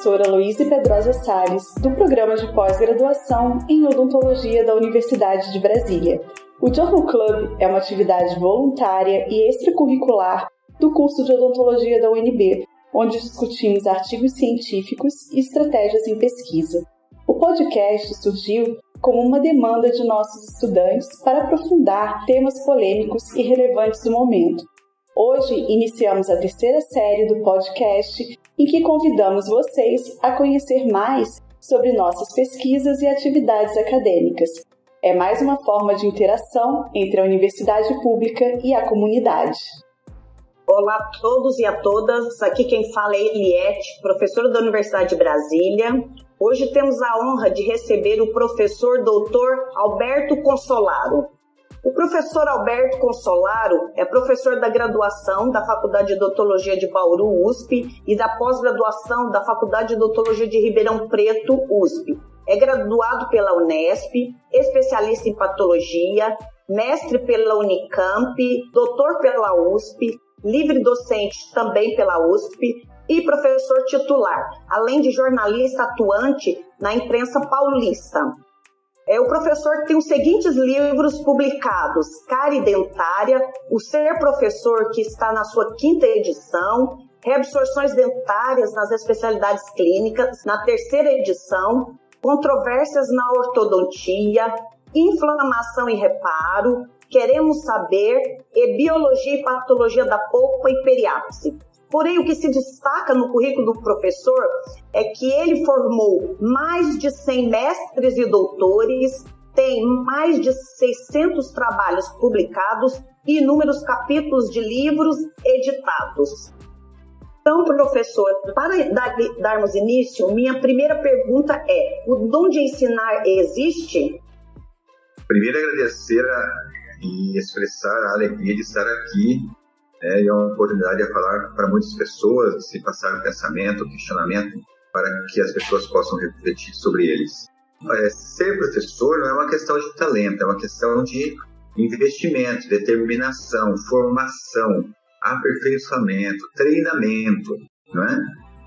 professora Luísa Pedrosa Salles, do programa de pós-graduação em odontologia da Universidade de Brasília. O Journal Club é uma atividade voluntária e extracurricular do curso de odontologia da UNB, onde discutimos artigos científicos e estratégias em pesquisa. O podcast surgiu como uma demanda de nossos estudantes para aprofundar temas polêmicos e relevantes do momento. Hoje iniciamos a terceira série do podcast em que convidamos vocês a conhecer mais sobre nossas pesquisas e atividades acadêmicas. É mais uma forma de interação entre a universidade pública e a comunidade. Olá a todos e a todas, aqui quem fala é Eliette, professora da Universidade de Brasília. Hoje temos a honra de receber o professor doutor Alberto Consolaro. O professor Alberto Consolaro é professor da graduação da Faculdade de Odontologia de Bauru, USP, e da pós-graduação da Faculdade de Odontologia de Ribeirão Preto, USP. É graduado pela Unesp, especialista em patologia, mestre pela Unicamp, doutor pela USP, livre docente também pela USP e professor titular, além de jornalista atuante na imprensa paulista. É, o professor tem os seguintes livros publicados: Cari Dentária, O Ser Professor, que está na sua quinta edição, Reabsorções Dentárias nas Especialidades Clínicas, na terceira edição, Controvérsias na Ortodontia, Inflamação e Reparo, Queremos Saber e Biologia e Patologia da Polpa e Periápse. Porém, o que se destaca no currículo do professor é que ele formou mais de 100 mestres e doutores, tem mais de 600 trabalhos publicados e inúmeros capítulos de livros editados. Então, professor, para dar, darmos início, minha primeira pergunta é: o dom de ensinar existe? Primeiro, agradecer a e expressar a alegria de estar aqui né, e é uma oportunidade de falar para muitas pessoas, se passar pensamento, questionamento, para que as pessoas possam refletir sobre eles. É, ser professor não é uma questão de talento, é uma questão de investimento, determinação, formação, aperfeiçoamento, treinamento, não é?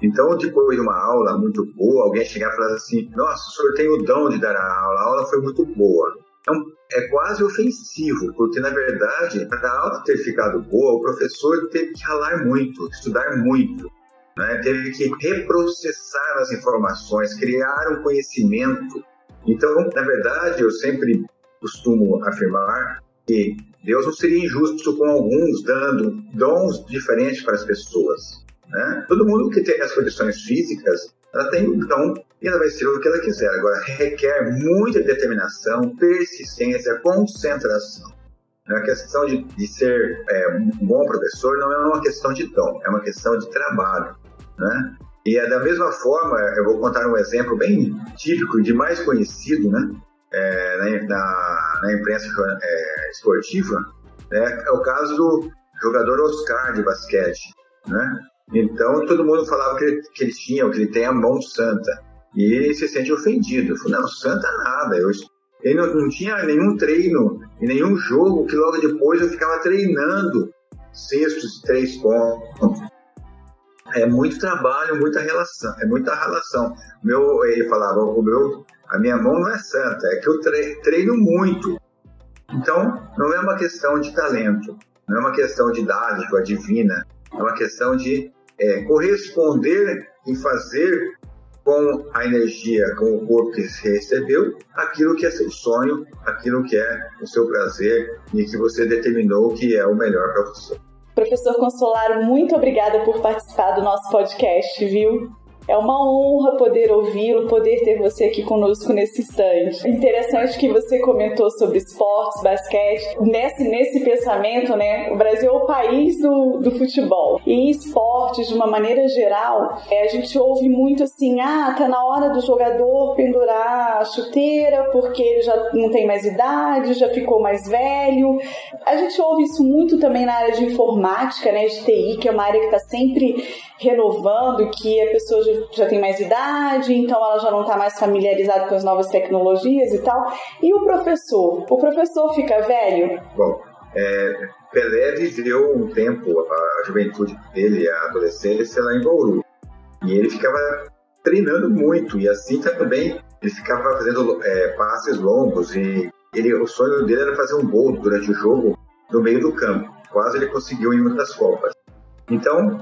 Então, depois de uma aula muito boa, alguém chegar e falar assim: Nossa, o senhor tem o dom de dar a aula, a aula foi muito boa. Então, é quase ofensivo, porque na verdade, para a aula ter ficado boa, o professor teve que ralar muito, estudar muito, né? teve que reprocessar as informações, criar um conhecimento. Então, na verdade, eu sempre costumo afirmar que Deus não seria injusto com alguns dando dons diferentes para as pessoas. Né? Todo mundo que tem as condições físicas ela tem um dom e ela vai ser o que ela quiser. Agora, requer muita determinação, persistência, concentração. A questão de, de ser é, um bom professor não é uma questão de dom, é uma questão de trabalho. Né? E é da mesma forma, eu vou contar um exemplo bem típico de mais conhecido né? É, na, na, imprensa é, esportiva, né? é o caso do jogador Oscar de basquete. Né? Então todo mundo falava que ele, que ele tinha, que ele tem a mão santa. E ele se sente ofendido. Falou, não, santa nada. Eu, ele não, não tinha nenhum treino e nenhum jogo que logo depois eu ficava treinando cestos de três pontos. É muito trabalho, muita relação, é muita relação. Meu, ele falava, o meu, a minha mão não é santa, é que eu treino muito. Então, não é uma questão de talento, não é uma questão de dádiva divina, é uma questão de é, corresponder e fazer com a energia, com o corpo que você recebeu, aquilo que é seu sonho, aquilo que é o seu prazer e que você determinou que é o melhor para você. Professor Consolaro, muito obrigada por participar do nosso podcast, viu? É uma honra poder ouvi-lo, poder ter você aqui conosco nesse instante. Interessante que você comentou sobre esportes, basquete. Nesse, nesse pensamento, né? O Brasil é o país do, do futebol. E em esportes, de uma maneira geral, é, a gente ouve muito assim: ah, tá na hora do jogador pendurar a chuteira porque ele já não tem mais idade, já ficou mais velho. A gente ouve isso muito também na área de informática, né? De TI, que é uma área que está sempre renovando, que a pessoa já já tem mais idade, então ela já não está mais familiarizada com as novas tecnologias e tal. E o professor? O professor fica velho? Bom, é, Pelé viveu um tempo, a juventude dele, a adolescência, lá em Bauru. E ele ficava treinando muito e assim também ele ficava fazendo é, passes longos e ele, o sonho dele era fazer um gol durante o jogo no meio do campo. Quase ele conseguiu em uma das Copas. Então,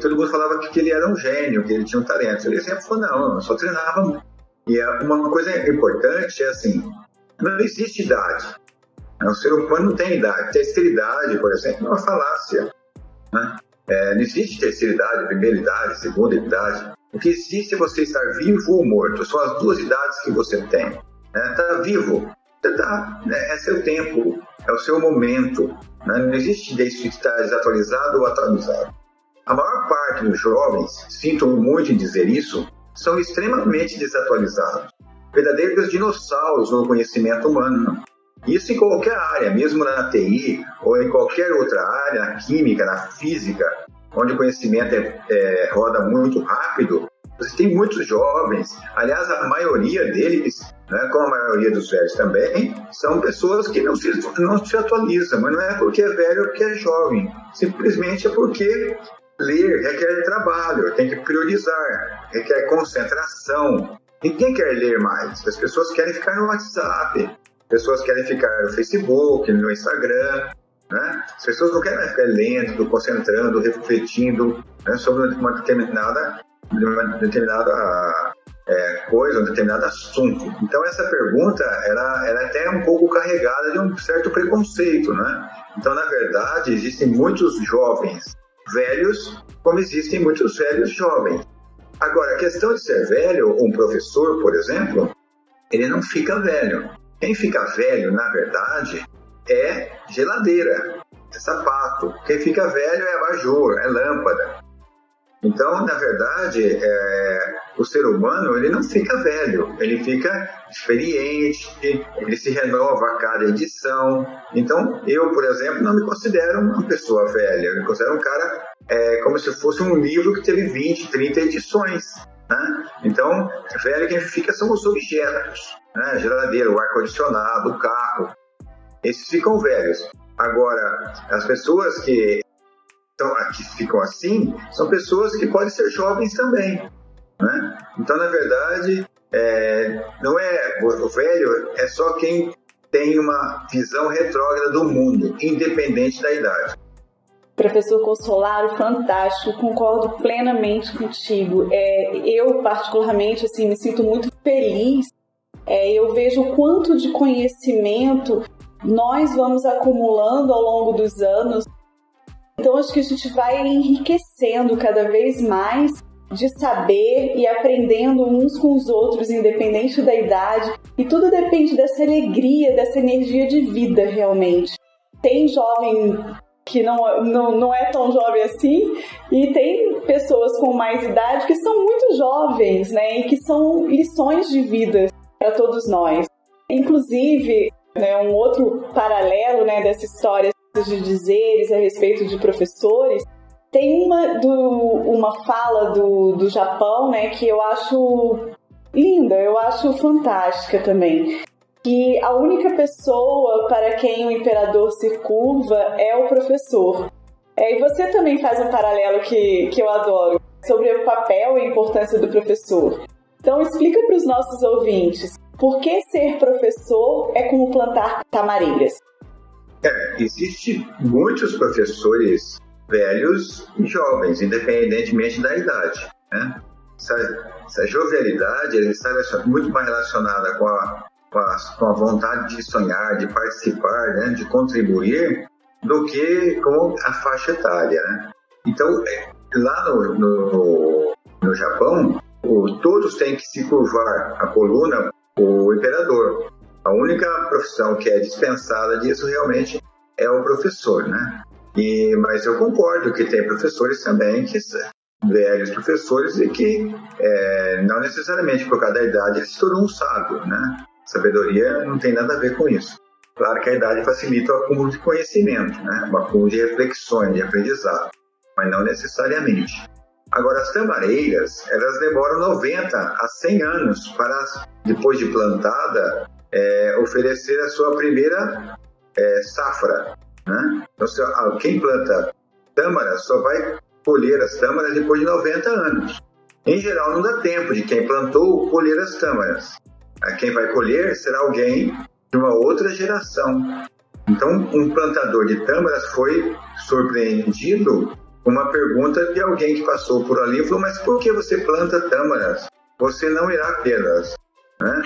todo mundo falava que, ele era um gênio, que ele tinha um talento. Ele sempre falou, não, eu só treinava. E uma coisa importante é assim, não existe idade. O ser humano não tem idade. Terceira idade, por exemplo, é uma falácia. Né? É, não existe terceira idade, primeira idade, segunda idade. O que existe é você estar vivo ou morto. São as duas idades que você tem. Está né? vivo, tá, né? é seu tempo, é o seu momento. Né? Não existe isso de estar desatualizado ou atualizado. A maior parte dos jovens, sinto muito em dizer isso, são extremamente desatualizados. Verdadeiros dinossauros no conhecimento humano. Isso em qualquer área, mesmo na TI ou em qualquer outra área, na química, na física, onde o conhecimento é, é, roda muito rápido, você tem muitos jovens, aliás, a maioria deles, né, como a maioria dos velhos também, são pessoas que não se, não se atualizam, mas não é porque é velho ou porque é jovem, simplesmente é porque ler requer trabalho, tem que priorizar, requer concentração. Ninguém quer ler mais, as pessoas querem ficar no WhatsApp, pessoas querem ficar no Facebook, no Instagram, né? As pessoas não querem ficar lendo, concentrando, refletindo né, sobre uma determinada, uma determinada é, coisa, um determinado assunto. Então essa pergunta ela, ela é até um pouco carregada de um certo preconceito, né? Então na verdade existem muitos jovens velhos, como existem muitos velhos jovens. Agora a questão de ser velho, um professor, por exemplo, ele não fica velho. Quem fica velho, na verdade, é geladeira, é sapato. Quem fica velho é abajur, é lâmpada. Então, na verdade, é, o ser humano ele não fica velho, ele fica experiente, ele se renova a cada edição. Então, eu, por exemplo, não me considero uma pessoa velha, eu me considero um cara é, como se fosse um livro que teve 20, 30 edições. Né? Então, velho quem fica são os objetos, né? geladeira, o ar-condicionado, o carro. Esses ficam velhos. Agora, as pessoas que, então, que ficam assim são pessoas que podem ser jovens também. Né? Então, na verdade, é, não é o velho é só quem tem uma visão retrógrada do mundo, independente da idade. Professor Consolaro, fantástico, concordo plenamente contigo. É, eu, particularmente, assim, me sinto muito feliz. É, eu vejo o quanto de conhecimento nós vamos acumulando ao longo dos anos. Então, acho que a gente vai enriquecendo cada vez mais de saber e aprendendo uns com os outros, independente da idade. E tudo depende dessa alegria, dessa energia de vida, realmente. Tem jovem que não, não, não é tão jovem assim, e tem pessoas com mais idade que são muito jovens, né? E que são lições de vida para todos nós. Inclusive, né, um outro paralelo né, dessa história de dizeres a respeito de professores, tem uma, do, uma fala do, do Japão né, que eu acho linda, eu acho fantástica também que a única pessoa para quem o imperador se curva é o professor. É, e você também faz um paralelo que, que eu adoro sobre o papel e a importância do professor. Então explica para os nossos ouvintes por que ser professor é como plantar tamareiras. É, existe muitos professores velhos e jovens, independentemente da idade. Né? Essa, essa jovialidade está muito mais relacionada com a com a, com a vontade de sonhar, de participar, né, de contribuir, do que com a faixa etária. Né? Então, é, lá no, no, no Japão, o, todos têm que se curvar a coluna o imperador. A única profissão que é dispensada disso realmente é o professor, né? E, mas eu concordo que tem professores também que velhos professores e que é, não necessariamente por causa da idade ele se tornou um sábio, né? Sabedoria não tem nada a ver com isso. Claro que a idade facilita o acúmulo de conhecimento, né? o acúmulo de reflexões, de aprendizado, mas não necessariamente. Agora, as tamareiras, elas demoram 90 a 100 anos para, depois de plantada, é, oferecer a sua primeira é, safra. Né? Então, quem planta tâmara só vai colher as tâmaras depois de 90 anos. Em geral, não dá tempo de quem plantou colher as tâmaras. Quem vai colher será alguém de uma outra geração. Então, um plantador de tâmaras foi surpreendido com uma pergunta de alguém que passou por ali e falou: Mas por que você planta tâmaras? Você não irá tê-las. Né?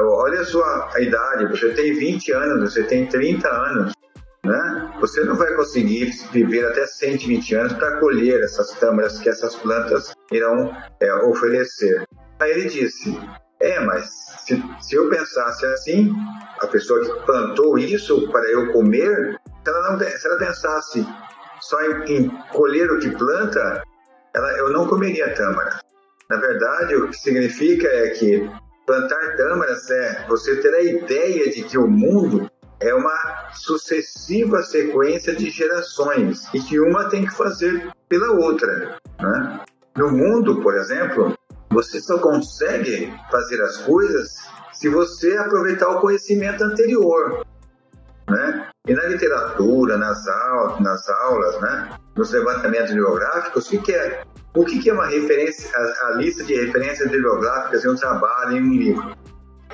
Olha a sua a idade, você tem 20 anos, você tem 30 anos. Né? Você não vai conseguir viver até 120 anos para colher essas tâmaras que essas plantas irão é, oferecer. Aí ele disse: É, mas se, se, eu pensasse assim, a pessoa que plantou isso para eu comer, se ela, não, se ela pensasse só em, em colher o que planta, ela, eu não comeria tâmara. Na verdade, o que significa é que plantar tâmaras é você ter a ideia de que o mundo é uma sucessiva sequência de gerações e que uma tem que fazer pela outra. Né? No mundo, por exemplo, você só consegue fazer as coisas se você aproveitar o conhecimento anterior. Né? E na literatura, nas aulas, nas aulas né? nos levantamentos bibliográficos, o que, que é? O que, é uma referência, a, a lista de referências bibliográficas em um trabalho, em um livro?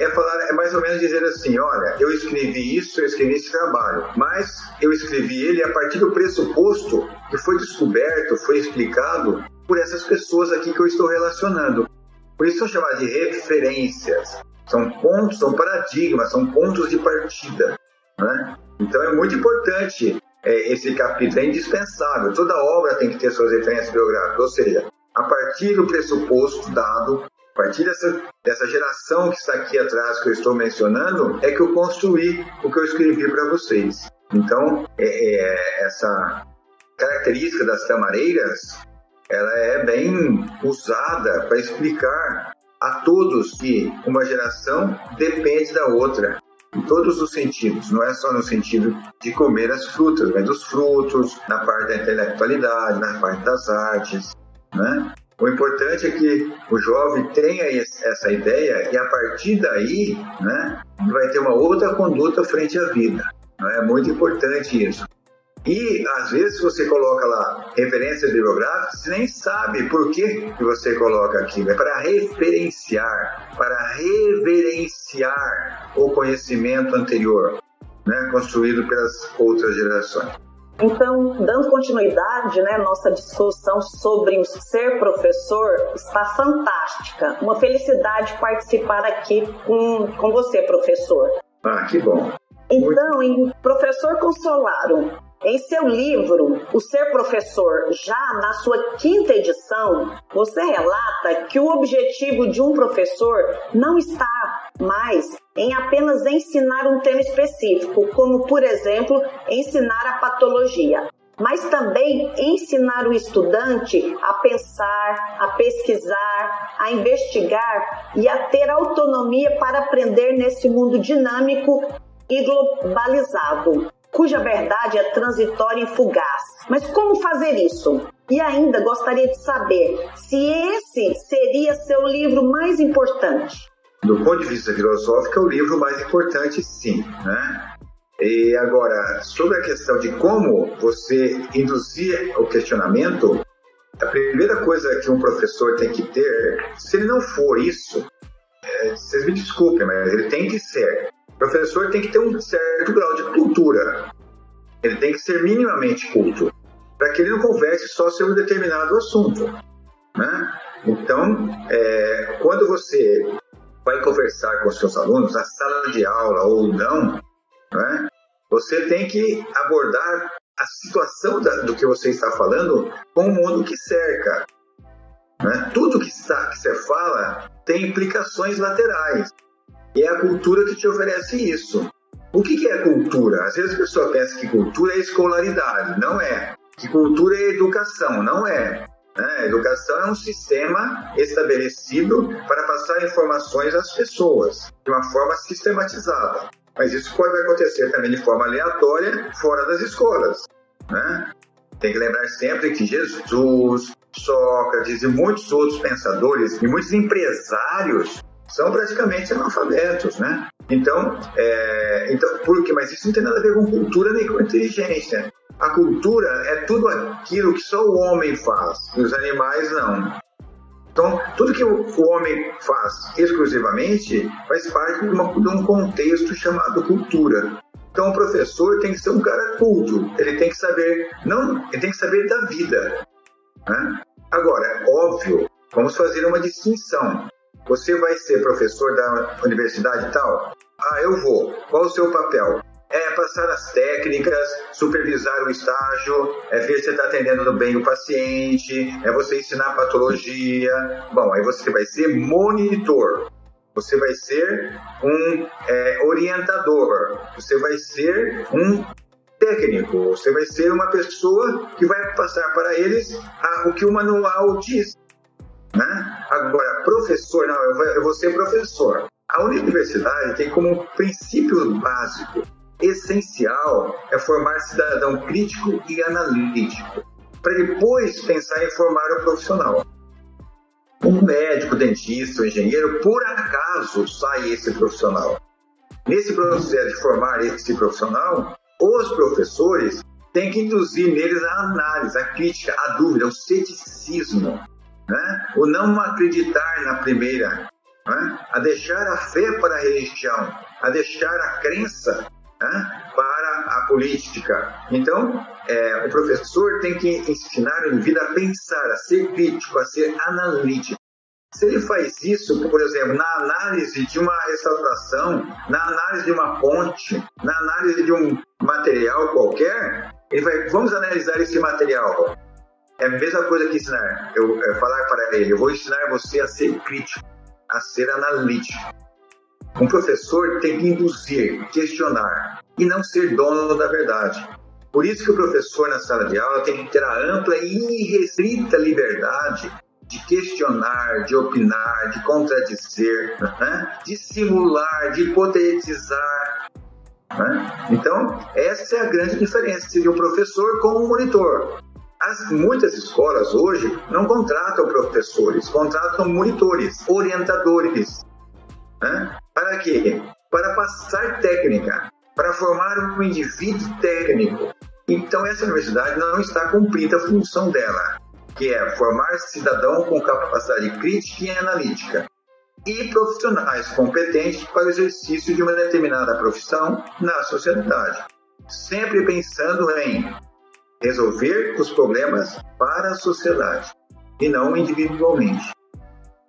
é falar, é mais ou menos dizer assim, olha, eu escrevi isso, eu escrevi esse trabalho, mas eu escrevi ele a partir do pressuposto que foi descoberto, foi explicado por essas pessoas aqui que eu estou relacionando. Por isso são chamadas de referências. São pontos, são paradigmas, são pontos de partida. Né? Então é muito importante é, esse capítulo, é indispensável. Toda obra tem que ter suas referências biográficas, ou seja, a partir do pressuposto dado a partir dessa, dessa geração que está aqui atrás que eu estou mencionando, é que eu construí o que eu escrevi para vocês. Então, é, é, essa característica das tamareiras, ela é bem usada para explicar a todos que uma geração depende da outra em todos os sentidos, não é só no sentido de comer as frutas, mas dos frutos, na parte da intelectualidade, na parte das artes, né? O importante é que o jovem tenha essa ideia e a partir daí, né, vai ter uma outra conduta frente à vida. Não é muito importante isso. E às vezes você coloca lá referências bibliográficas, você nem sabe por que, você coloca aquilo. É para referenciar, para reverenciar o conhecimento anterior, né, construído pelas outras gerações. Então, dando continuidade, né, nossa discussão sobre o ser professor está fantástica. Uma felicidade participar aqui com, com você, professor. Ah, que bom. Então, em Professor Consolaro, em seu livro, O Ser Professor, já na sua quinta edição, você relata que o objetivo de um professor não está mais em apenas ensinar um tema específico, como, por exemplo, ensinar a patologia, mas também ensinar o estudante a pensar, a pesquisar, a investigar e a ter autonomia para aprender nesse mundo dinâmico e globalizado cuja verdade é transitória e fugaz. Mas como fazer isso? E ainda gostaria de saber se esse seria seu livro mais importante. Do ponto de vista filosófico, é o livro mais importante, sim. Né? E agora, sobre a questão de como você induzir o questionamento, a primeira coisa que um professor tem que ter, se ele não for isso, é, vocês me desculpem, mas ele tem que ser o professor tem que ter um certo grau de cultura. Ele tem que ser minimamente culto, para que ele não converse só sobre um determinado assunto. Né? Então, é, quando você vai conversar com os seus alunos, na sala de aula ou não, né, você tem que abordar a situação da, do que você está falando com o mundo que cerca. Né? Tudo que, está, que você fala tem implicações laterais. E é a cultura que te oferece isso. O que, que é cultura? Às vezes a pessoa pensa que cultura é escolaridade. Não é. Que cultura é educação. Não é. Né? Educação é um sistema estabelecido para passar informações às pessoas de uma forma sistematizada. Mas isso pode acontecer também de forma aleatória fora das escolas. Né? Tem que lembrar sempre que Jesus, Sócrates e muitos outros pensadores e muitos empresários são praticamente analfabetos, né? Então, é, então, por quê? Mas isso não tem nada a ver com cultura nem com inteligência. A cultura é tudo aquilo que só o homem faz, os animais não. Então, tudo que o, homem faz exclusivamente faz parte de, uma, de um contexto chamado cultura. Então, o professor tem que ser um cara culto, ele tem que saber, não, ele tem que saber da vida. Né? Agora, óbvio, vamos fazer uma distinção. Você vai ser professor da universidade tal? Ah, eu vou. Qual o seu papel? É passar as técnicas, supervisar o estágio, é ver se está atendendo bem o paciente, é você ensinar patologia. Bom, aí você vai ser monitor, você vai ser um é, orientador, você vai ser um técnico, você vai ser uma pessoa que vai passar para eles a, o que o manual diz. Né? Agora, professor, não, eu vou, ser professor. A universidade tem como princípio básico, essencial, é formar cidadão crítico e analítico, para depois pensar em formar o profissional. Um médico, dentista, um engenheiro, por acaso sai esse profissional. Nesse processo de formar esse profissional, os professores têm que induzir neles a análise, a crítica, a dúvida, o ceticismo, né? o não acreditar na primeira, né? a deixar a fé para a religião, a deixar a crença né? para a política. Então, é, o professor tem que ensinar o indivíduo a pensar, a ser crítico, a ser analítico. Se ele faz isso, por exemplo, na análise de uma restauração, na análise de uma ponte, na análise de um material qualquer, ele vai, vamos analisar esse material. É a mesma coisa que ensinar. Eu, falar para ele, eu vou ensinar você a ser crítico, a ser analítico. Um professor tem que induzir, questionar e não ser dono da verdade. Por isso que o professor na sala de aula tem que ter a ampla e irrestrita liberdade de questionar, de opinar, de contradizer, né? de simular, de hipotetizar. Né? Então, essa é a grande diferença de um professor com um monitor. As, muitas escolas hoje não contratam professores, contratam monitores, orientadores. Né? Para quê? Para passar técnica, para formar um indivíduo técnico. Então, essa universidade não está cumprindo a função dela, que é formar cidadão com capacidade crítica e analítica e profissionais competentes para o exercício de uma determinada profissão na sociedade, sempre pensando em resolver os problemas para a sociedade e não individualmente.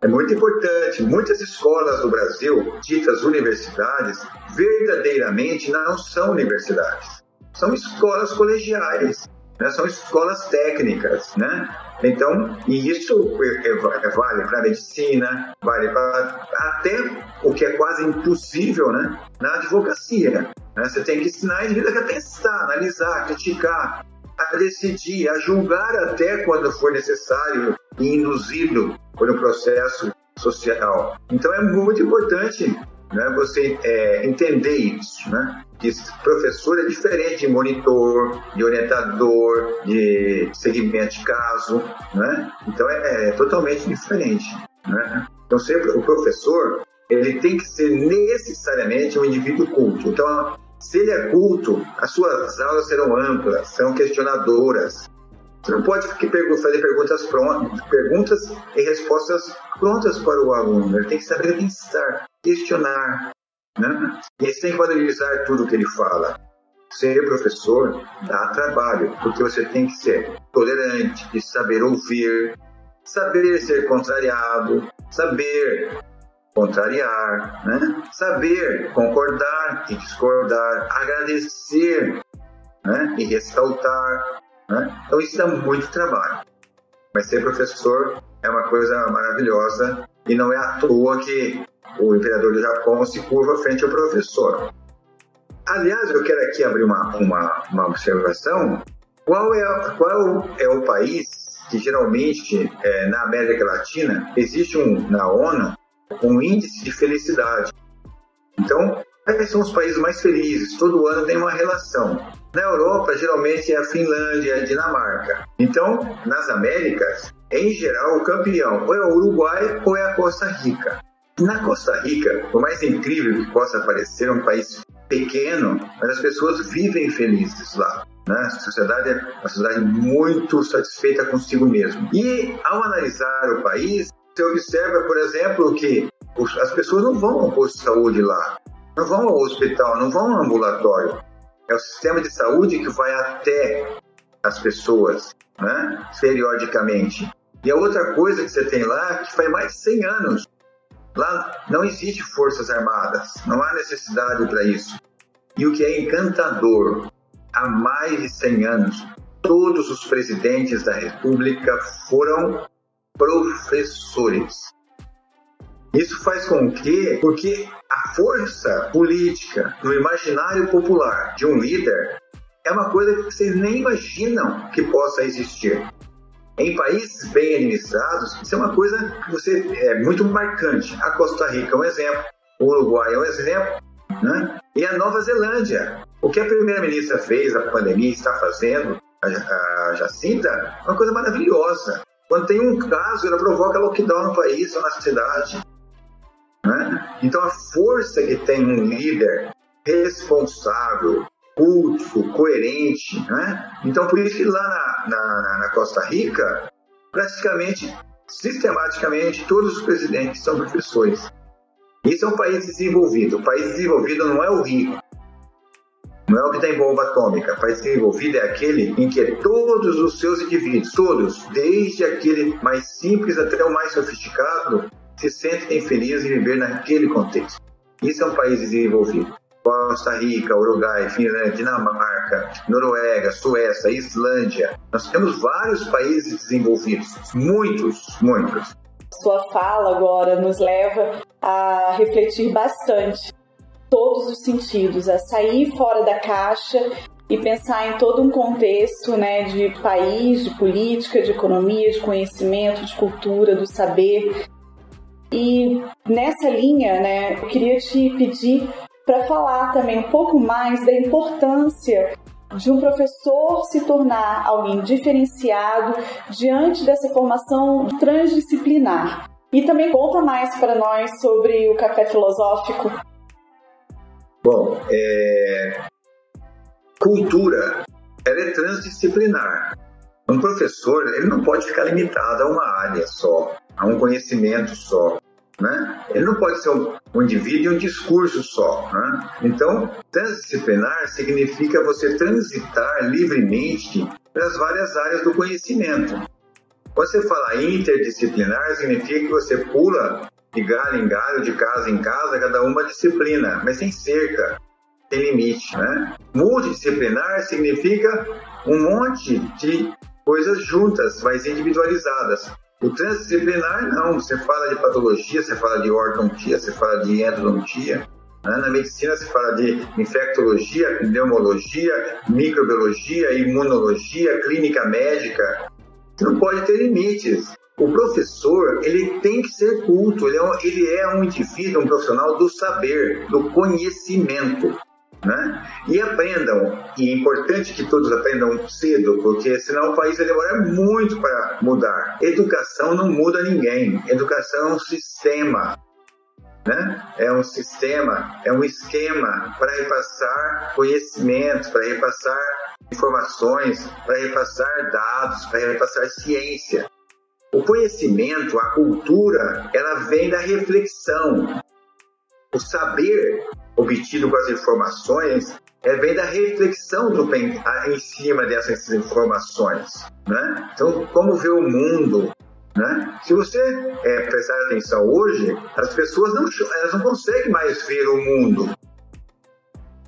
É muito importante. Muitas escolas do Brasil, ditas universidades, verdadeiramente não são universidades. São escolas colegiais, né? são escolas técnicas, né? Então, e isso é, é, é, vale para a medicina, vale para até o que é quase impossível, né? Na advocacia. Né? Você tem que ensinar a indivíduo a pensar, analisar, criticar, a decidir, a julgar até quando for necessário e induzido por um processo social. Então é muito importante né, você é, entender isso, né? Que professor é diferente de monitor, de orientador, de segmento de caso, né? Então é, é totalmente diferente, né? Então sempre o professor ele tem que ser necessariamente um indivíduo culto. Então se ele é culto, as suas aulas serão amplas, serão questionadoras. Você não pode fazer perguntas prontas, perguntas e respostas prontas para o aluno. Ele tem que saber pensar, questionar, né? E ele tem que valorizar tudo que ele fala. Ser professor dá trabalho, porque você tem que ser tolerante, saber ouvir, saber ser contrariado, saber contrariar, né? saber concordar e discordar, agradecer né? e ressaltar. Né? Então isso dá muito trabalho. Mas ser professor é uma coisa maravilhosa e não é à toa que o imperador do Japão se curva frente ao professor. Aliás, eu quero aqui abrir uma, uma, uma observação. Qual é, qual é o país que geralmente é, na América Latina existe um na ONU um índice de felicidade. Então, quais são os países mais felizes? Todo ano tem uma relação. Na Europa, geralmente é a Finlândia, a Dinamarca. Então, nas Américas, em geral, o campeão ou é o Uruguai ou é a Costa Rica. Na Costa Rica, por mais incrível que possa parecer, é um país pequeno, mas as pessoas vivem felizes lá. Né? A sociedade é uma sociedade muito satisfeita consigo mesmo. E ao analisar o país, Você observa, por exemplo, que as pessoas não vão ao posto de saúde lá, não vão ao hospital, não vão ao ambulatório. É o sistema de saúde que vai até as pessoas, né? periodicamente. E a outra coisa que você tem lá, que faz mais de 100 anos, lá não existe forças armadas, não há necessidade para isso. E o que é encantador, há mais de 100 anos, todos os presidentes da República foram professores. Isso faz com que, porque a força política no imaginário popular de um líder é uma coisa que vocês nem imaginam que possa existir. Em países bem administrados, isso é uma coisa que você é muito marcante. A Costa Rica é um exemplo, o Uruguai é um exemplo, né? e a Nova Zelândia. O que a primeira-ministra fez na pandemia, está fazendo, a, a Jacinta, é uma coisa maravilhosa. Quando tem um caso, ela provoca lockdown no país ou na cidade. Né? Então, a força que tem um líder responsável, culto, coerente. Né? Então, por isso que lá na, na, na Costa Rica, praticamente, sistematicamente, todos os presidentes são professores. Isso é um país desenvolvido. O país desenvolvido não é o rico. Não é o que tem bomba atômica. País desenvolvido é aquele em que todos os seus indivíduos, todos, desde aquele mais simples até o mais sofisticado, se sentem felizes em viver naquele contexto. Isso é um país desenvolvido. Costa Rica, Uruguai, Finlândia, Dinamarca, Noruega, Suécia, Islândia. Nós temos vários países desenvolvidos, muitos, muitos. Sua fala agora nos leva a refletir bastante todos os sentidos, a sair fora da caixa e pensar em todo um contexto né, de país, de política, de economia, de conhecimento, de cultura, do saber. E nessa linha, né, eu queria te pedir para falar também um pouco mais da importância de um professor se tornar alguém diferenciado diante dessa formação transdisciplinar. E também conta mais para nós sobre o café filosófico. Bom, é... cultura ela é transdisciplinar. Um professor ele não pode ficar limitado a uma área só, a um conhecimento só. Né? Ele não pode ser um, um indivíduo e um discurso só. Né? Então, transdisciplinar significa você transitar livremente pelas várias áreas do conhecimento. Quando você fala interdisciplinar, significa que você pula de galho em galho, de casa em casa, cada uma disciplina, mas sem cerca, sem limite. Né? Multidisciplinar significa um monte de coisas juntas, mas individualizadas. O transdisciplinar, não. Você fala de patologia, você fala de ortodontia, você fala de endodontia. Né? Na medicina, se fala de infectologia, pneumologia, microbiologia, imunologia, clínica médica. Você não pode ter limites. O professor, ele tem que ser culto, ele é um, ele é um indivíduo, um profissional do saber, do conhecimento. Né? E aprendam, e é importante que todos aprendam cedo, porque senão o país vai demorar muito para mudar. Educação não muda ninguém, educação é um sistema. Né? É um sistema, é um esquema para repassar conhecimento, para repassar informações, para repassar dados, para repassar ciência. O conhecimento, a cultura, ela vem da reflexão. O saber obtido com as informações é, vem da reflexão do, em cima dessas informações. Né? Então, como ver o mundo? Né? Se você é, prestar atenção hoje, as pessoas não, elas não conseguem mais ver o mundo.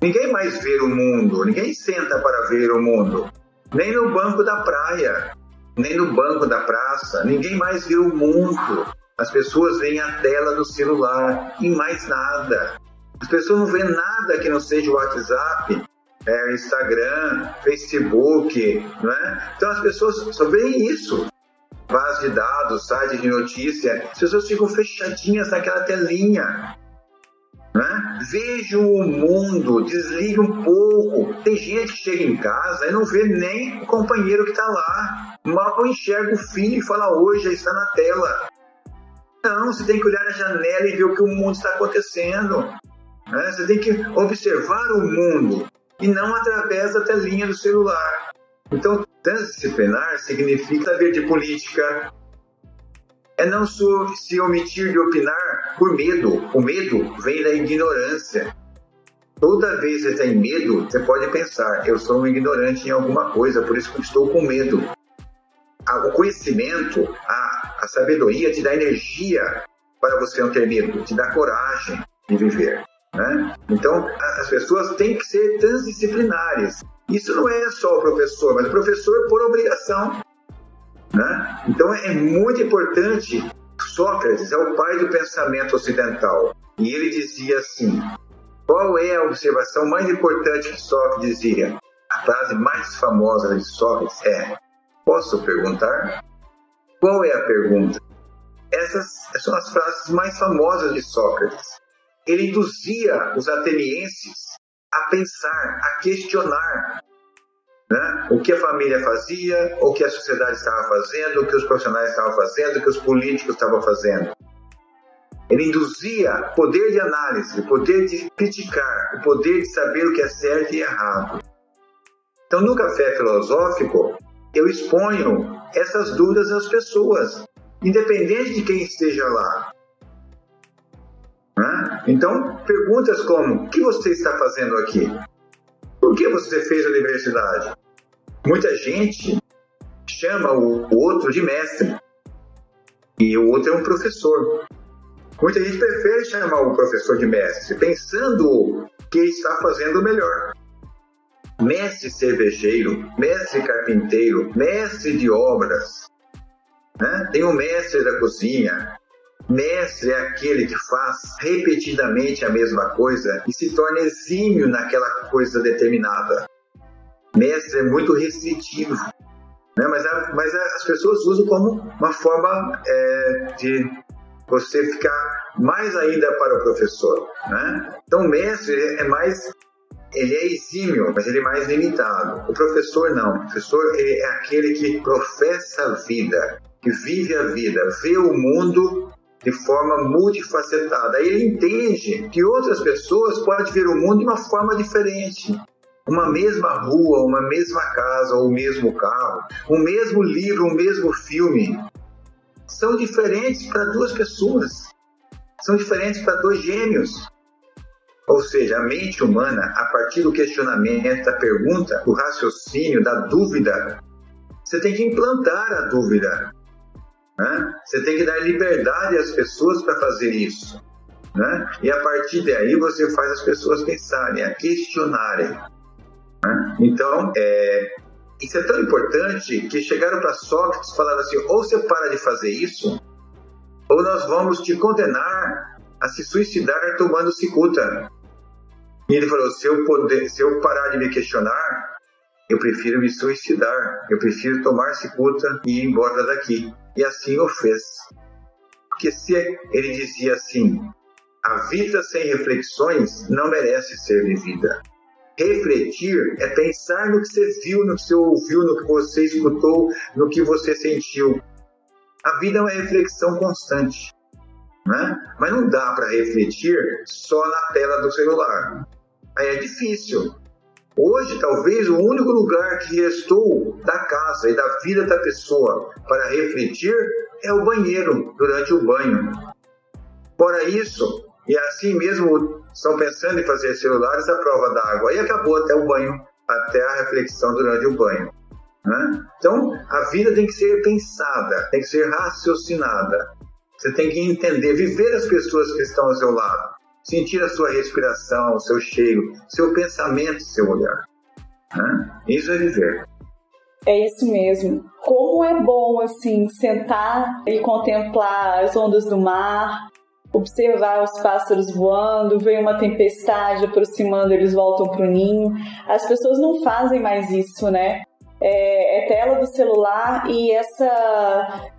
Ninguém mais vê o mundo, ninguém senta para ver o mundo. Nem no banco da praia, nem no banco da praça, ninguém mais vê o mundo. As pessoas veem a tela do celular e mais nada. As pessoas não veem nada que não seja o WhatsApp, é, Instagram, Facebook, né? Então as pessoas só veem isso. Base de dados, site de notícia, as pessoas ficam fechadinhas naquela telinha. Né? Vejam o mundo, desligue um pouco. Tem gente que chega em casa e não vê nem o companheiro que está lá. Mal enxerga o filho e fala: hoje já está na tela. Não, você tem que olhar na janela e ver o que o mundo está acontecendo. Né? Você tem que observar o mundo e não através da telinha do celular. Então, transdisciplinar significa saber de política, é não se omitir de opinar por medo. O medo vem da ignorância. Toda vez que você tem medo, você pode pensar: eu sou um ignorante em alguma coisa, por isso que estou com medo. O conhecimento, a, a sabedoria te dá energia para você não ter medo, te dá coragem de viver. Né? Então, as pessoas têm que ser transdisciplinares. Isso não é só o professor, mas o professor por obrigação. Né? Então é muito importante. Sócrates é o pai do pensamento ocidental e ele dizia assim: qual é a observação mais importante que Sócrates dizia? A frase mais famosa de Sócrates é: Posso perguntar? Qual é a pergunta? Essas são as frases mais famosas de Sócrates. Ele induzia os atenienses a pensar, a questionar né? O que a família fazia, o que a sociedade estava fazendo, o que os profissionais estavam fazendo, o que os políticos estavam fazendo. Ele induzia poder de análise, poder de criticar, o poder de saber o que é certo e errado. Então, no café filosófico, eu exponho essas dúvidas às pessoas, independente de quem esteja lá. Né? Então, perguntas como: o que você está fazendo aqui? Por que você fez a universidade? Muita gente chama o outro de mestre e o outro é um professor. Muita gente prefere chamar o professor de mestre, pensando que está fazendo melhor. Mestre cervejeiro, mestre carpinteiro, mestre de obras. Né? Tem o mestre da cozinha. Mestre é aquele que faz repetidamente a mesma coisa e se torna exímio naquela coisa determinada mestre é muito restritivo. Né? Mas, a, mas a, as pessoas usam como uma forma é, de você ficar mais ainda para o professor. Né? Então, o mestre é mais. Ele é exímio, mas ele é mais limitado. O professor não. O professor é aquele que professa a vida, que vive a vida, vê o mundo de forma multifacetada. Ele entende que outras pessoas podem ver o mundo de uma forma diferente uma mesma rua, uma mesma casa o mesmo carro, o mesmo livro, o mesmo filme, são diferentes para duas pessoas, são diferentes para dois gêmeos. Ou seja, a mente humana, a partir do questionamento, da pergunta, do raciocínio, da dúvida, você tem que implantar a dúvida. Né? Você tem que dar liberdade às pessoas para fazer isso. Né? E a partir daí você faz as pessoas pensarem, a questionarem. Né? Então, é, isso é tão importante que chegaram para Sócrates e falaram assim: ou você para de fazer isso, ou nós vamos te condenar a se suicidar tomando cicuta. E ele falou: se eu, poder, se eu parar de me questionar, eu prefiro me suicidar, eu prefiro tomar cicuta e ir embora daqui. E assim o fez. Porque se ele dizia assim: a vida sem reflexões não merece ser vivida. Refletir é pensar no que você viu, no que você ouviu, no que você escutou, no que você sentiu. A vida é uma reflexão constante. Né? Mas não dá para refletir só na tela do celular. Aí é difícil. Hoje, talvez o único lugar que restou da casa e da vida da pessoa para refletir é o banheiro durante o banho. Fora isso, e assim mesmo estão pensando em fazer celulares à prova d'água. Aí acabou até o banho, até a reflexão durante o banho. Né? Então, a vida tem que ser pensada, tem que ser raciocinada. Você tem que entender, viver as pessoas que estão ao seu lado, sentir a sua respiração, o seu cheiro, seu pensamento, seu olhar. Né? Isso é viver. É isso mesmo. Como é bom, assim, sentar e contemplar as ondas do mar, observar os pássaros voando, vem uma tempestade aproximando, eles voltam para o ninho. As pessoas não fazem mais isso, né? É, é tela do celular e essa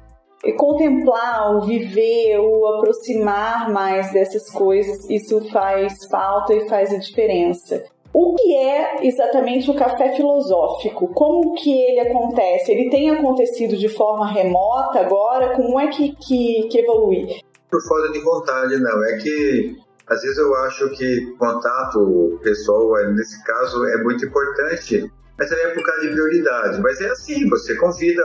contemplar, o viver, o aproximar mais dessas coisas, isso faz falta e faz a diferença. O que é exatamente o café filosófico? Como que ele acontece? Ele tem acontecido de forma remota agora? Como é que, que, que evolui? Por falta de vontade, não. É que às vezes eu acho que contato pessoal, é, nesse caso, é muito importante, mas também é por causa de prioridade. Mas é assim, você convida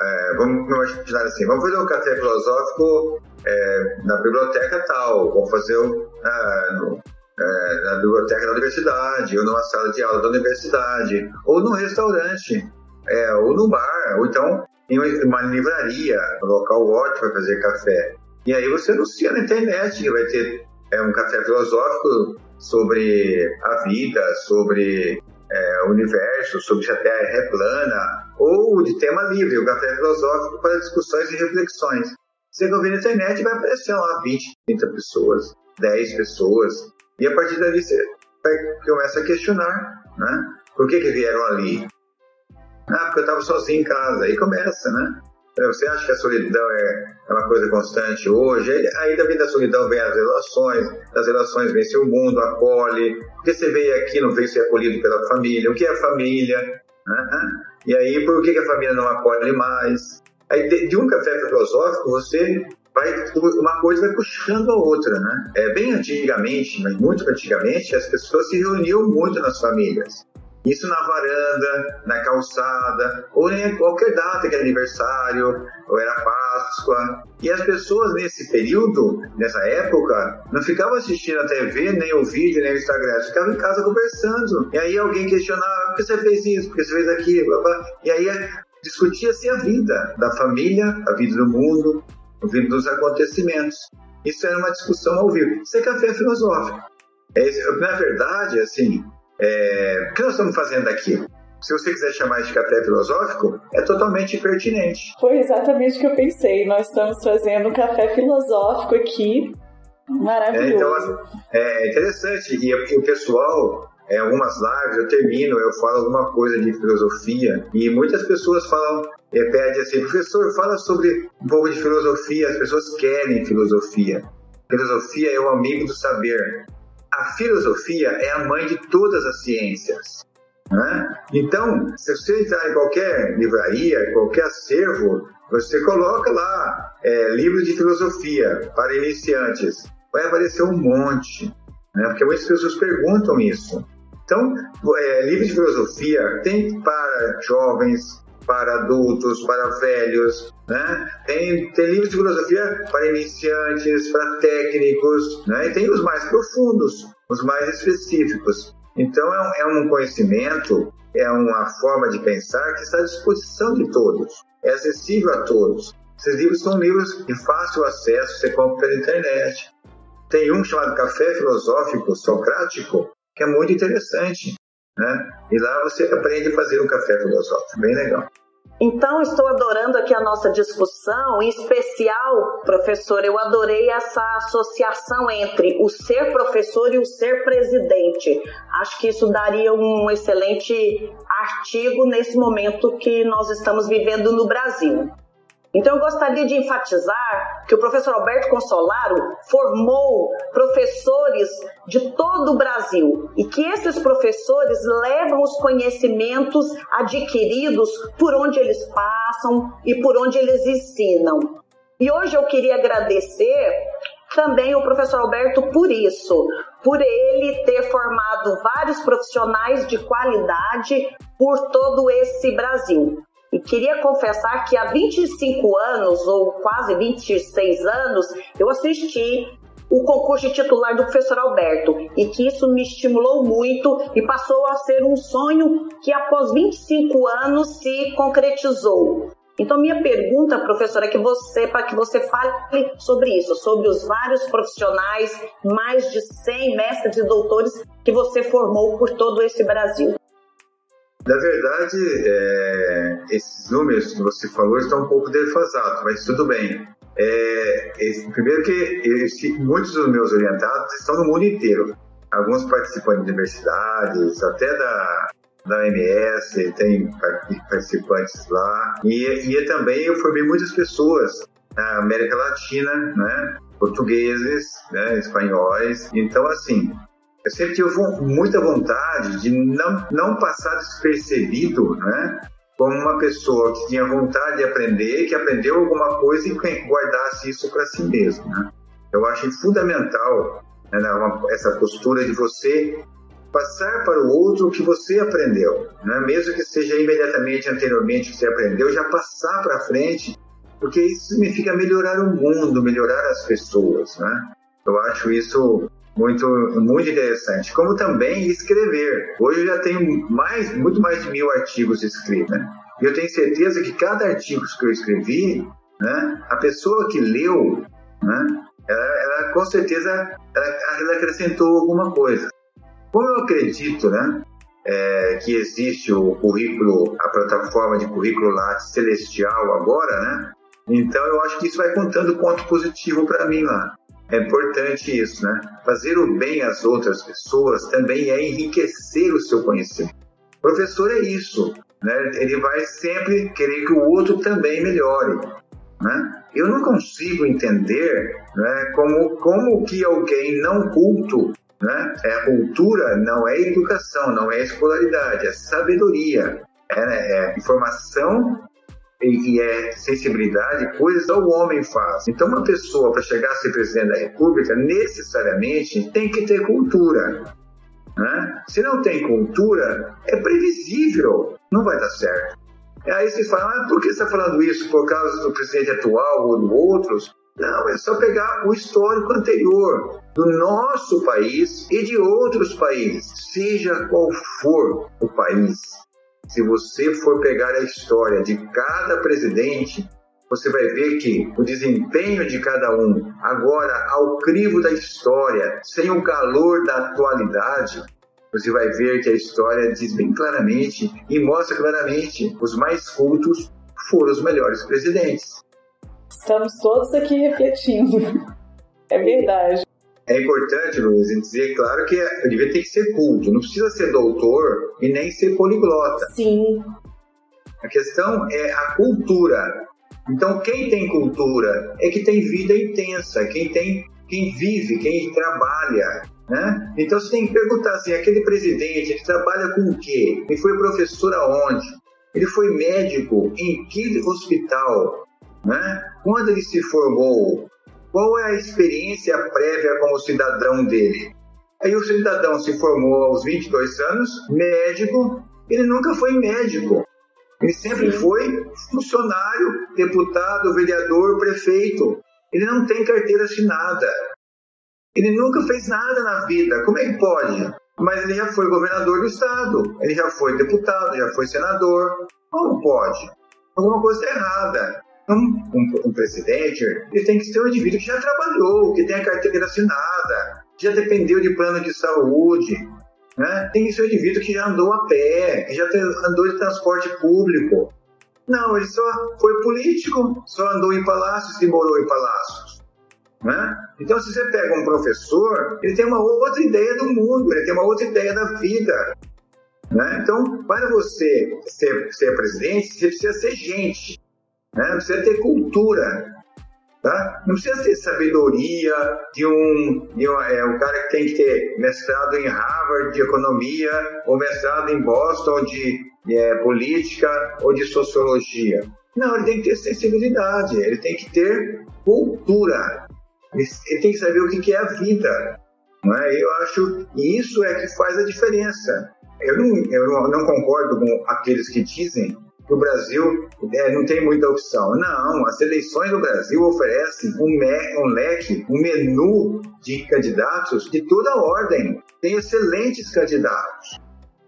é, vamos imaginar assim, vamos fazer um café filosófico é, na biblioteca tal, vamos fazer ah, no, é, na biblioteca da universidade, ou numa sala de aula da universidade, ou num restaurante, é, ou num bar, ou então em uma livraria, um local ótimo para fazer café. E aí você anuncia na internet que vai ter é, um café filosófico sobre a vida, sobre é, o universo, sobre se a Terra é plana, ou de tema livre, o café filosófico para discussões e reflexões. Você ouvir na internet vai aparecer lá 20, 30 pessoas, 10 pessoas, e a partir dali você vai, começa a questionar, né? Por que que vieram ali? Ah, porque eu estava sozinho em casa. Aí começa, né? Você acha que a solidão é, é uma coisa constante hoje? Aí da vida da solidão vem as relações, das relações vem seu mundo, acolhe. Porque você veio aqui, não veio ser acolhido pela família. O que é família? Né? E aí, por que, a família não acolhe mais? Aí, de um café filosófico, você vai, uma coisa vai puxando a outra, né? É, bem antigamente, mas muito antigamente, as pessoas se reuniam muito nas famílias. Isso na varanda, na calçada, ou em qualquer data que é aniversário, ou era Páscoa. E as pessoas nesse período, nessa época, não ficavam assistindo a TV, nem o vídeo, nem o Instagram, ficavam em casa conversando. E aí alguém questionava, por que você fez isso, por que você fez aquilo? E aí discutia-se a vida da família, a vida do mundo, a vida dos acontecimentos. Isso era uma discussão ao vivo. Isso é café filosófico. É, na verdade, assim, é, o que nós estamos fazendo aqui? Se você quiser chamar de café filosófico, é totalmente pertinente. Foi exatamente o que eu pensei. Nós estamos fazendo um café filosófico aqui. Maravilhoso. É, então, é interessante. E, e o pessoal, em é, algumas lives, eu termino, eu falo alguma coisa de filosofia. E muitas pessoas falam, é, pedem assim, professor, fala sobre um pouco de filosofia. As pessoas querem filosofia. Filosofia é o amigo do saber a filosofia é a mãe de todas as ciências. Né? Então, se você entrar em qualquer livraria, qualquer acervo, você coloca lá é, livros de filosofia para iniciantes. Vai aparecer um monte, né? porque muitas pessoas perguntam isso. Então, é, de filosofia tem para jovens, para adultos, para velhos, né? Tem, tem livros de filosofia para iniciantes, para técnicos, né? E tem os mais profundos, os mais específicos. Então é um, é um conhecimento, é uma forma de pensar que está à disposição de todos, é acessível a todos. Esses livros são livros de fácil acesso, você compra pela internet. Tem um chamado Café Filosófico Socrático, que é muito interessante. Né? E lá você aprende a fazer um café filosófico, bem legal. Então, estou adorando aqui a nossa discussão, em especial, professor, eu adorei essa associação entre o ser professor e o ser presidente. Acho que isso daria um excelente artigo nesse momento que nós estamos vivendo no Brasil. Então, eu gostaria de enfatizar que o professor Alberto Consolaro formou professores de todo o Brasil e que esses professores levam os conhecimentos adquiridos por onde eles passam e por onde eles ensinam. E hoje eu queria agradecer também o professor Alberto por isso, por ele ter formado vários profissionais de qualidade por todo esse Brasil. E queria confessar que há 25 anos, ou quase 26 anos, eu assisti o concurso titular do professor Alberto e que isso me estimulou muito e passou a ser um sonho que após 25 anos se concretizou. Então minha pergunta, professora, é que você para que você fale sobre isso, sobre os vários profissionais, mais de 100 mestres e doutores que você formou por todo esse Brasil. Na verdade, é, esses números que você falou estão um pouco defasados, mas tudo bem. É, esse, primeiro que esse, muitos dos meus orientados estão no mundo inteiro. Alguns participam de universidades, até da, da MS, tem participantes lá. E, e também eu formei muitas pessoas na América Latina, né? portugueses, né? espanhóis. Então, assim, eu sempre tive muita vontade de não, não passar despercebido, né? Como uma pessoa que tinha vontade de aprender, que aprendeu alguma coisa e guardasse isso para si mesmo, né? Eu acho fundamental né, essa postura de você passar para o outro o que você aprendeu, né? mesmo que seja imediatamente anteriormente que você aprendeu, já passar para frente, porque isso significa melhorar o mundo, melhorar as pessoas. Né? Eu acho isso muito, muito interessante. Como também escrever. Hoje eu já tenho mais, muito mais de mil artigos escritos. Né? E eu tenho certeza que cada artigo que eu escrevi, né, a pessoa que leu, né, ela, ela com certeza ela, ela acrescentou alguma coisa. Como eu acredito, né, é, que existe o currículo, a plataforma de currículo lá celestial agora, né? Então eu acho que isso vai contando ponto positivo para mim lá. É importante isso, né? Fazer o bem às outras pessoas também é enriquecer o seu conhecimento. O professor é isso, né? Ele vai sempre querer que o outro também melhore, né? Eu não consigo entender, né? Como como que alguém não culto né? É, cultura não é educação, não é escolaridade, é sabedoria, é, é informação e é sensibilidade, coisas o homem faz. Então, uma pessoa, para chegar a ser presidente da República, necessariamente tem que ter cultura. Né? Se não tem cultura, é previsível, não vai dar certo. E aí se fala, ah, por que você está falando isso? Por causa do presidente atual ou do outros? Não, é só pegar o histórico anterior do nosso país e de outros países, seja qual for o país. Se você for pegar a história de cada presidente, você vai ver que o desempenho de cada um, agora ao crivo da história, sem o calor da atualidade, você vai ver que a história diz bem claramente e mostra claramente os mais cultos foram os melhores presidentes. Estamos todos aqui refletindo. É verdade. É importante, Luiz, dizer, claro, que eu devia ter que ser culto. Não precisa ser doutor e nem ser poliglota. Sim. A questão é a cultura. Então, quem tem cultura é que tem vida intensa, quem tem, quem vive, quem trabalha, né? Então, você tem que perguntar assim, aquele presidente, ele trabalha com o quê? Ele foi professor aonde? Ele foi médico em que hospital? Né? Quando ele se formou, qual é a experiência prévia como cidadão dele? Aí o cidadão se formou aos 22 anos, médico, ele nunca foi médico. Ele sempre foi funcionário, deputado, vereador, prefeito. Ele não tem carteira assinada. Ele nunca fez nada na vida. Como é que pode? Mas ele já foi governador do estado, ele já foi deputado, já foi senador. Como pode? Alguma coisa está errada. Um, um, um, presidente ele tem que ser um indivíduo que já trabalhou, que tem a carteira assinada, já dependeu de plano de saúde, né? tem que ser um indivíduo que já andou a pé, que já andou de transporte público. Não, ele só foi político, só andou em palácios e morou em palácios. Né? Então, se você pega um professor, ele tem uma outra ideia do mundo, ele tem uma outra ideia da vida. Né? Então, para você ser, ser presidente, você precisa ser gente. Né? Precisa ter cultura. Tá? Não precisa ter sabedoria de um, de um, é, um cara que tem que ter mestrado em Harvard de economia, ou mestrado em Boston de é, política ou de sociologia. Não, ele tem que ter sensibilidade, ele tem que ter cultura, ele, tem que saber o que é a vida. Não é? Eu acho que isso é que faz a diferença. Eu não, eu não concordo com aqueles que dizem o Brasil é, não tem muita opção. Não, as eleições do Brasil oferecem um, me, um leque, um menu de candidatos de toda ordem. Tem excelentes candidatos.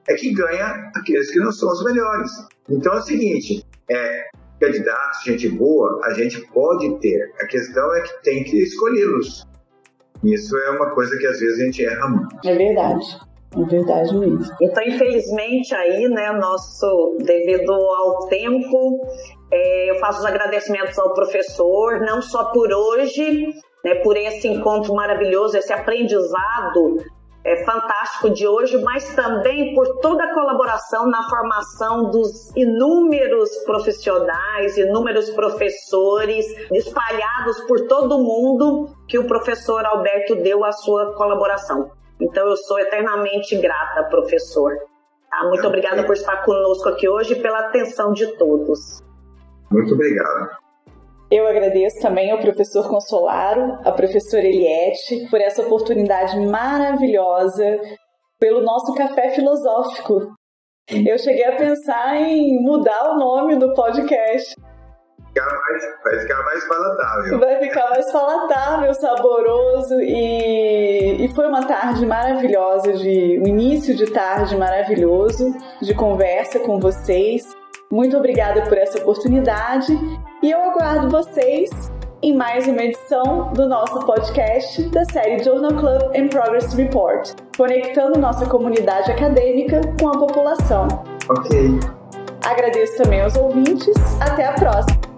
É que ganha aqueles que não são os melhores. Então é o seguinte, é, candidatos, gente boa, a gente pode ter. A questão é que tem que escolhê-los. Isso é uma coisa que às vezes a gente erra muito. É verdade. Então, infelizmente, aí, né, nosso, devido ao tempo, é, eu faço os agradecimentos ao professor, não só por hoje, né, por esse encontro maravilhoso, esse aprendizado é, fantástico de hoje, mas também por toda a colaboração na formação dos inúmeros profissionais, inúmeros professores espalhados por todo o mundo que o professor Alberto deu a sua colaboração. Então eu sou eternamente grata, professor. Tá? Muito obrigada por estar conosco aqui hoje e pela atenção de todos. Muito obrigado. Eu agradeço também ao professor Consolaro, à professora Eliette, por essa oportunidade maravilhosa pelo nosso café filosófico. Eu cheguei a pensar em mudar o nome do podcast. Mais, vai ficar mais palatável. Vai ficar mais palatável, saboroso e, e foi uma tarde maravilhosa, de um início de tarde maravilhoso de conversa com vocês. Muito obrigada por essa oportunidade e eu aguardo vocês em mais uma edição do nosso podcast da série Journal Club and Progress Report, conectando nossa comunidade acadêmica com a população. Ok. Agradeço também aos ouvintes. Até a próxima!